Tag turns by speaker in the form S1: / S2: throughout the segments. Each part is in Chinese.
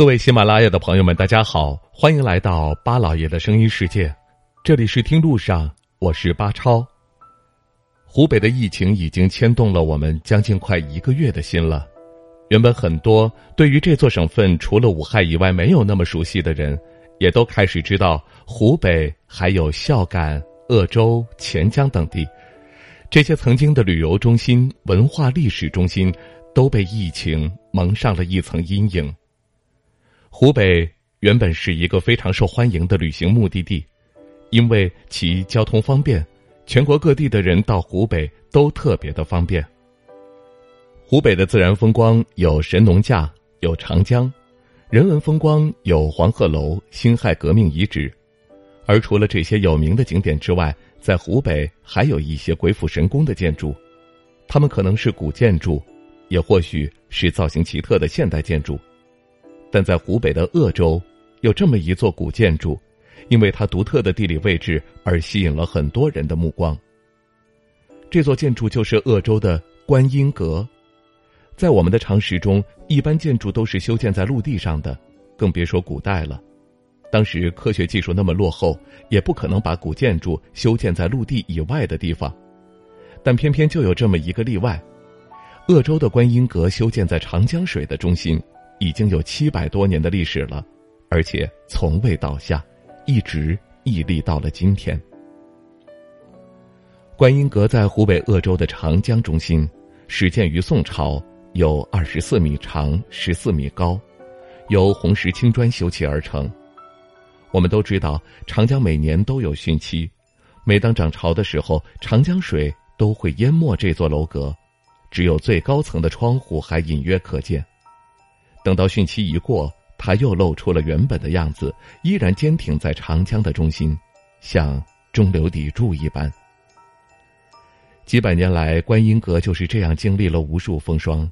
S1: 各位喜马拉雅的朋友们，大家好，欢迎来到巴老爷的声音世界。这里是听路上，我是巴超。湖北的疫情已经牵动了我们将近快一个月的心了。原本很多对于这座省份除了武汉以外没有那么熟悉的人，也都开始知道湖北还有孝感、鄂州、潜江等地，这些曾经的旅游中心、文化历史中心，都被疫情蒙上了一层阴影。湖北原本是一个非常受欢迎的旅行目的地，因为其交通方便，全国各地的人到湖北都特别的方便。湖北的自然风光有神农架，有长江；人文风光有黄鹤楼、辛亥革命遗址。而除了这些有名的景点之外，在湖北还有一些鬼斧神工的建筑，它们可能是古建筑，也或许是造型奇特的现代建筑。但在湖北的鄂州，有这么一座古建筑，因为它独特的地理位置而吸引了很多人的目光。这座建筑就是鄂州的观音阁。在我们的常识中，一般建筑都是修建在陆地上的，更别说古代了。当时科学技术那么落后，也不可能把古建筑修建在陆地以外的地方。但偏偏就有这么一个例外：鄂州的观音阁修建在长江水的中心。已经有七百多年的历史了，而且从未倒下，一直屹立到了今天。观音阁在湖北鄂州的长江中心，始建于宋朝，有二十四米长、十四米高，由红石青砖修砌而成。我们都知道，长江每年都有汛期，每当涨潮的时候，长江水都会淹没这座楼阁，只有最高层的窗户还隐约可见。等到汛期一过，它又露出了原本的样子，依然坚挺在长江的中心，像中流砥柱一般。几百年来，观音阁就是这样经历了无数风霜，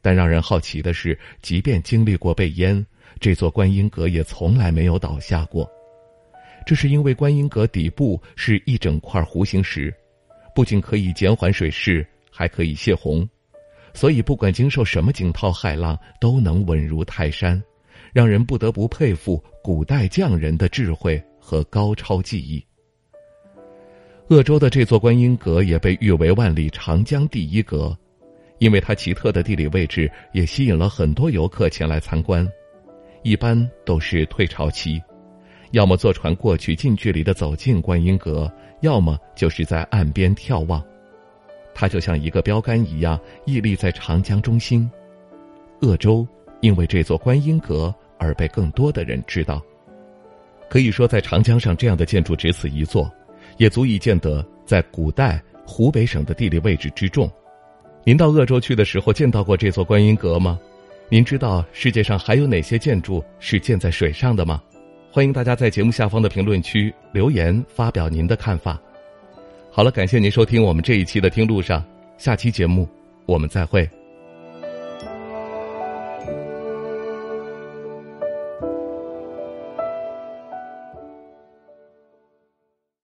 S1: 但让人好奇的是，即便经历过被淹，这座观音阁也从来没有倒下过。这是因为观音阁底部是一整块弧形石，不仅可以减缓水势，还可以泄洪。所以，不管经受什么惊涛骇浪，都能稳如泰山，让人不得不佩服古代匠人的智慧和高超技艺。鄂州的这座观音阁也被誉为万里长江第一阁，因为它奇特的地理位置，也吸引了很多游客前来参观。一般都是退潮期，要么坐船过去近距离的走进观音阁，要么就是在岸边眺望。它就像一个标杆一样屹立在长江中心，鄂州因为这座观音阁而被更多的人知道。可以说，在长江上这样的建筑只此一座，也足以见得在古代湖北省的地理位置之重。您到鄂州去的时候见到过这座观音阁吗？您知道世界上还有哪些建筑是建在水上的吗？欢迎大家在节目下方的评论区留言发表您的看法。好了，感谢您收听我们这一期的《听路上》，下期节目我们再会。